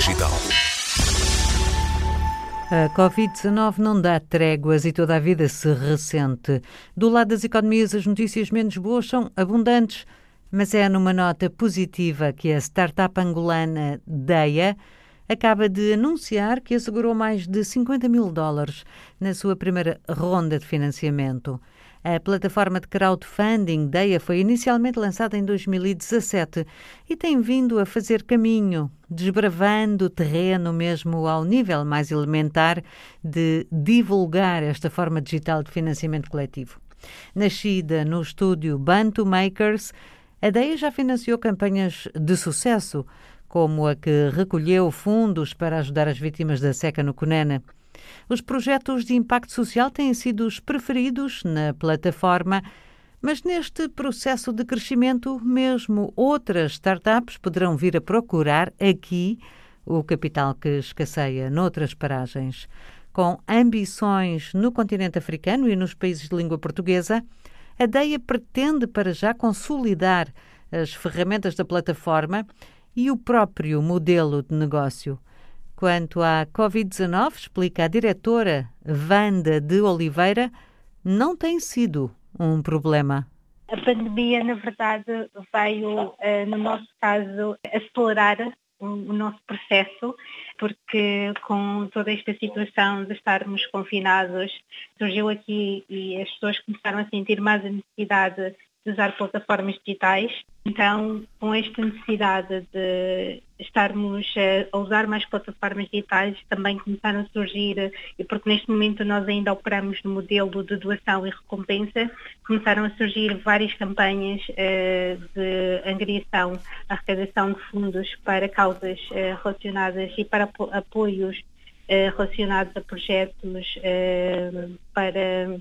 Digital. A Covid-19 não dá tréguas e toda a vida se ressente. Do lado das economias, as notícias menos boas são abundantes, mas é numa nota positiva que a startup angolana Deia acaba de anunciar que assegurou mais de 50 mil dólares na sua primeira ronda de financiamento. A plataforma de crowdfunding DEIA foi inicialmente lançada em 2017 e tem vindo a fazer caminho, desbravando o terreno mesmo ao nível mais elementar de divulgar esta forma digital de financiamento coletivo. Nascida no estúdio Bantu Makers, a DEIA já financiou campanhas de sucesso, como a que recolheu fundos para ajudar as vítimas da seca no Cunena. Os projetos de impacto social têm sido os preferidos na plataforma, mas neste processo de crescimento, mesmo outras startups poderão vir a procurar aqui o capital que escasseia noutras paragens. Com ambições no continente africano e nos países de língua portuguesa, a DEIA pretende para já consolidar as ferramentas da plataforma e o próprio modelo de negócio. Quanto à Covid-19, explica a diretora Wanda de Oliveira, não tem sido um problema. A pandemia, na verdade, veio, eh, no nosso caso, acelerar o nosso processo, porque com toda esta situação de estarmos confinados, surgiu aqui e as pessoas começaram a sentir mais a necessidade de usar plataformas digitais. Então, com esta necessidade de estarmos a usar mais plataformas digitais, também começaram a surgir, e porque neste momento nós ainda operamos no modelo de doação e recompensa, começaram a surgir várias campanhas uh, de angariação, arrecadação de fundos para causas uh, relacionadas e para apoios uh, relacionados a projetos para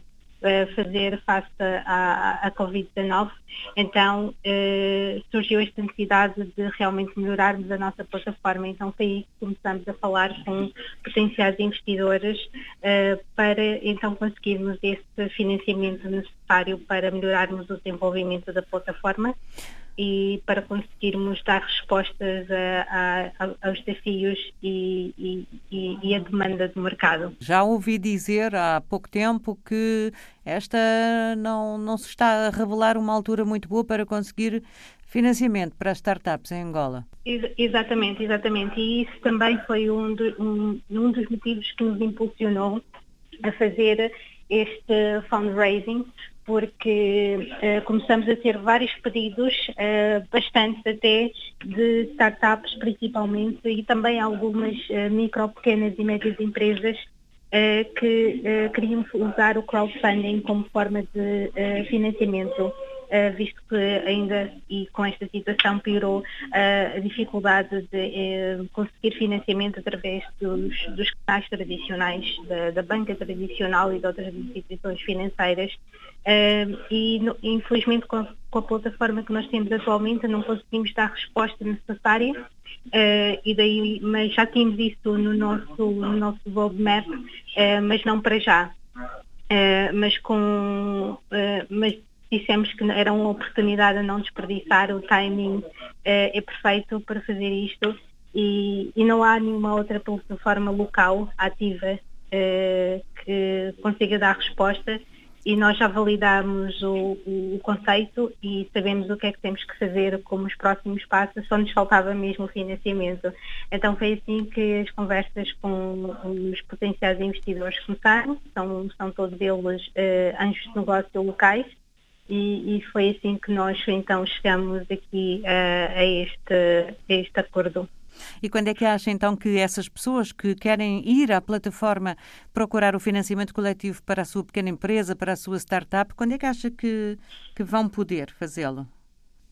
fazer face à, à Covid-19. Então eh, surgiu esta necessidade de realmente melhorarmos a nossa plataforma. Então foi aí que começamos a falar com potenciais investidores eh, para então conseguirmos esse financiamento necessário para melhorarmos o desenvolvimento da plataforma e para conseguirmos dar respostas a, a, aos desafios e, e, e, a demanda do mercado. Já ouvi dizer há pouco tempo que esta não, não se está a revelar uma altura muito boa para conseguir financiamento para as startups em Angola. Exatamente, exatamente. E isso também foi um, do, um, um dos motivos que nos impulsionou a fazer este fundraising, porque uh, começamos a ter vários pedidos, uh, bastantes até, de startups principalmente, e também algumas uh, micro, pequenas e médias empresas que queriam usar o crowdfunding como forma de financiamento. Uh, visto que ainda e com esta situação piorou uh, a dificuldade de uh, conseguir financiamento através dos, dos canais tradicionais, da, da, banca tradicional e de outras instituições financeiras. e infelizmente com, com, a plataforma que nós temos atualmente não conseguimos dar a resposta necessária e daí, mas já temos isso no nosso, no nosso roadmap, mas não para já. mas com mas dissemos que era uma oportunidade a não desperdiçar, o timing é, é perfeito para fazer isto e, e, não há nenhuma outra plataforma local ativa é, que consiga dar resposta e nós já validamos o, o, conceito e sabemos o que é que temos que fazer como os próximos passos, só nos faltava mesmo o financiamento. Então foi assim que as conversas com os potenciais investidores começaram, são, são todos eles anjos de negócio locais, e, e, foi assim que nós então chegamos aqui a, a, este, a este acordo. E quando é que acha então que essas pessoas que querem ir à plataforma procurar o financiamento coletivo para a sua pequena empresa, para a sua startup, quando é que acha que, que vão poder fazê-lo?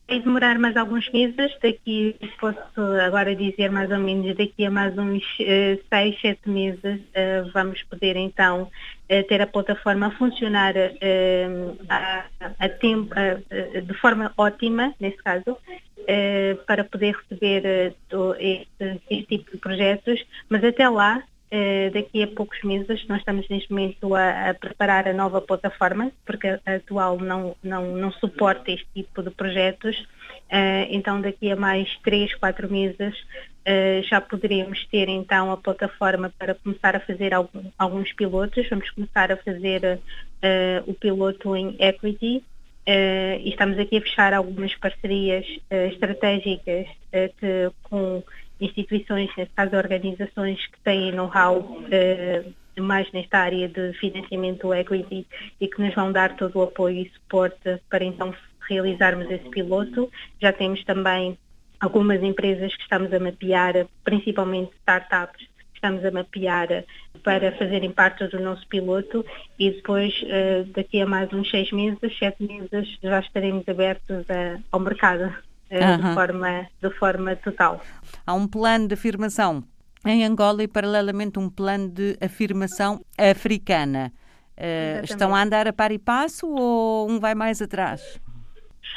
Vai demorar mais alguns meses, daqui posso agora dizer mais ou menos daqui a mais uns uh, seis, sete meses uh, vamos poder então uh, ter a plataforma a funcionar a, a tempo, de forma ótima, nesse caso, para poder receber este, este, tipo de projetos, mas até lá daqui a poucos meses. Nós estamos neste momento a, a, preparar a nova plataforma, porque a atual não, não, não suporta este tipo de projetos. Uh, então daqui a mais 3, 4 meses uh, já poderemos ter então a plataforma para começar a fazer alguns pilotos. Vamos começar a fazer uh, o piloto em Equity e estamos aqui a fechar algumas parcerias estratégicas que, com instituições, neste caso organizações que têm know-how uh, mais nesta área de financiamento equity e que nos vão dar todo o apoio e suporte para então realizarmos esse piloto. Já temos também algumas empresas que estamos a mapear, principalmente startups, estamos a mapear para fazerem parte do nosso piloto e depois, uh, daqui a mais uns seis meses, sete meses, já estaremos abertos ao mercado de, forma, de forma total. Há um plano de afirmação em Angola e, paralelamente, um plano de afirmação africana. Uh, estão a andar a par e passo ou um vai mais atrás?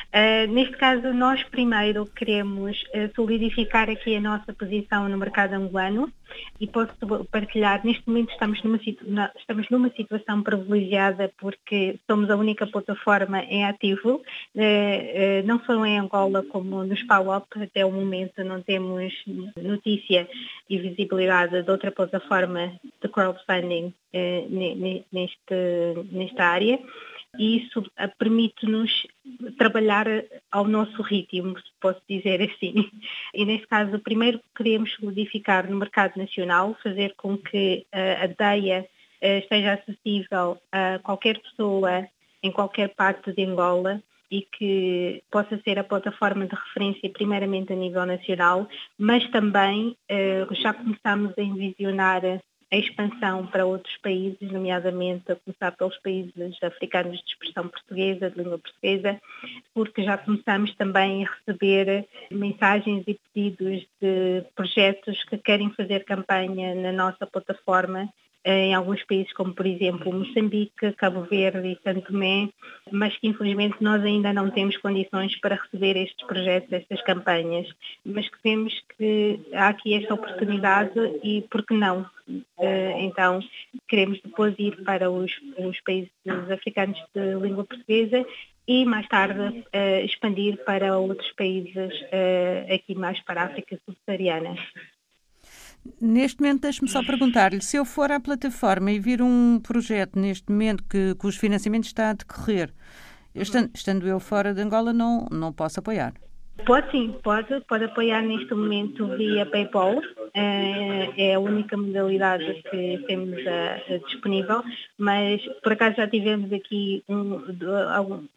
Uh, neste caso, nós primeiro queremos uh, solidificar aqui a nossa posição no mercado angolano e posso partilhar, neste momento estamos numa, estamos numa situação privilegiada porque somos a única plataforma em ativo, uh, não só em Angola como nos PAWOP, até o momento não temos notícia e visibilidade de outra plataforma de crowdfunding neste, nesta área e isso permite-nos trabalhar ao nosso ritmo, se posso dizer assim. E nesse caso, primeiro queremos solidificar no mercado nacional, fazer com que a DEIA esteja acessível a qualquer pessoa em qualquer parte de Angola e que possa ser a plataforma de referência primeiramente a nível nacional, mas também já começamos a envisionar a expansão para outros países, nomeadamente a começar pelos países africanos de expressão portuguesa, de língua portuguesa, porque já começamos também a receber mensagens e pedidos de projetos que querem fazer campanha na nossa plataforma em alguns países como por exemplo Moçambique, Cabo Verde e Santo Tomé, mas que infelizmente nós ainda não temos condições para receber estes projetos, estas campanhas, mas que vemos que há aqui esta oportunidade e por que não? Eh, então queremos depois ir para os, os países africanos de língua portuguesa e mais tarde uh, expandir para outros países aqui mais para a África subsaariana. Neste momento, deixe-me só perguntar-lhe, se eu for à plataforma e vir um projeto neste momento que, cujo financiamento está a decorrer, estando, estando eu fora de Angola, não, não posso apoiar? Pode sim, pode, pode apoiar neste momento via PayPal, é, é a única modalidade que temos a, a disponível, mas por acaso já tivemos aqui um,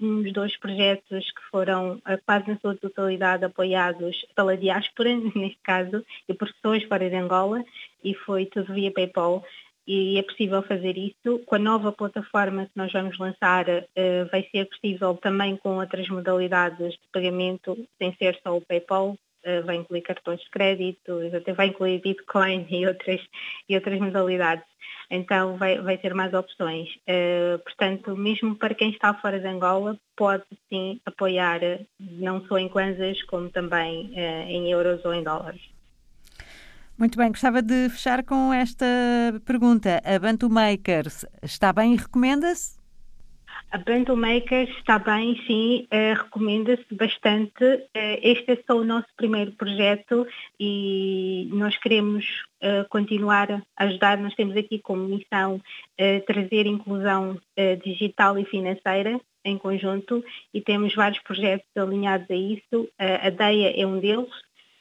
uns dois projetos que foram quase na sua totalidade apoiados pela diáspora, neste caso, e por pessoas fora de Angola, e foi tudo via PayPal e é possível fazer isso. Com a nova plataforma que nós vamos lançar, uh, vai ser possível também com outras modalidades de pagamento, sem ser só o PayPal, uh, vai incluir cartões de crédito, até vai incluir Bitcoin e outras, e outras modalidades. Então vai, vai ter mais opções. Uh, portanto, mesmo para quem está fora de Angola, pode sim apoiar não só em kwanzas, como também em euros ou em dólares. Muito bem, gostava de fechar com esta pergunta. A Bantu Makers está bem e recomenda-se? A Bantu Makers está bem, sim, uh, recomenda-se bastante. Uh, este é só o nosso primeiro projeto e nós queremos uh, continuar a ajudar. Nós temos aqui como missão trazer inclusão digital e financeira em conjunto e temos vários projetos alinhados a isso. a DEIA é um deles,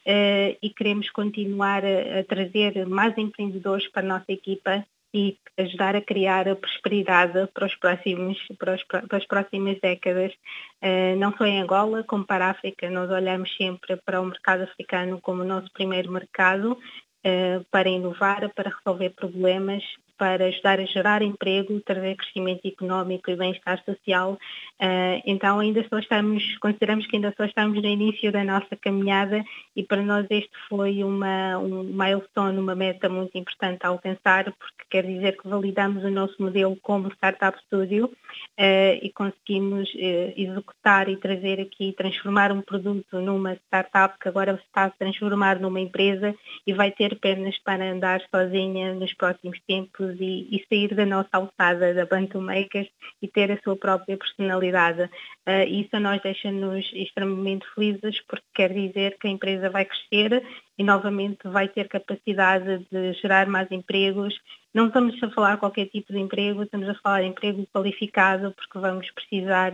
e queremos continuar a, a, trazer mais empreendedores para a nossa equipa e ajudar a criar a prosperidade para, os próximos, para, os, para as próximas décadas, uh, não só em Angola, como para a África. Nós olhamos sempre para o mercado africano como o nosso primeiro mercado uh, para inovar, para resolver problemas para ajudar a gerar emprego, trazer crescimento económico e bem-estar social. Uh, então ainda só estamos, consideramos que ainda só estamos no início da nossa caminhada e para nós este foi uma, um milestone, uma meta muito importante a alcançar, porque quer dizer que validamos o nosso modelo como Startup Studio uh, e conseguimos uh, executar e trazer aqui, transformar um produto numa startup que agora está a transformar numa empresa e vai ter pernas para andar sozinha nos próximos tempos e, e sair da nossa alçada da Bantu Makers e ter a sua própria personalidade. Uh, isso a nós deixa-nos extremamente felizes porque quer dizer que a empresa vai crescer e novamente vai ter capacidade de gerar mais empregos. Não estamos a falar qualquer tipo de emprego, estamos a falar de emprego qualificado porque vamos precisar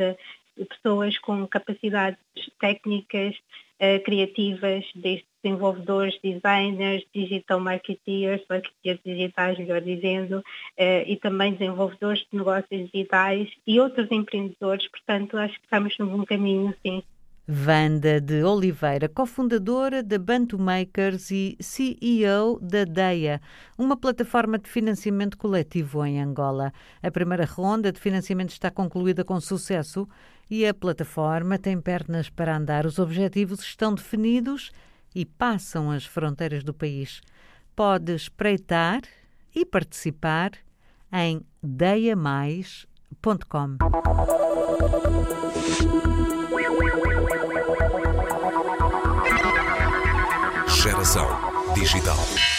pessoas com capacidades técnicas, uh, criativas, desde desenvolvedores, designers, digital marketeers, marketeers digitais, melhor dizendo, uh, e também desenvolvedores de negócios digitais e outros empreendedores. Portanto, acho que estamos num bom caminho, sim. Vanda de Oliveira, cofundadora da Bantu Makers e CEO da DEIA, uma plataforma de financiamento coletivo em Angola. A primeira ronda de financiamento está concluída com sucesso e a plataforma tem pernas para andar. Os objetivos estão definidos e passam as fronteiras do país. Pode espreitar e participar em deiamais.com. digital.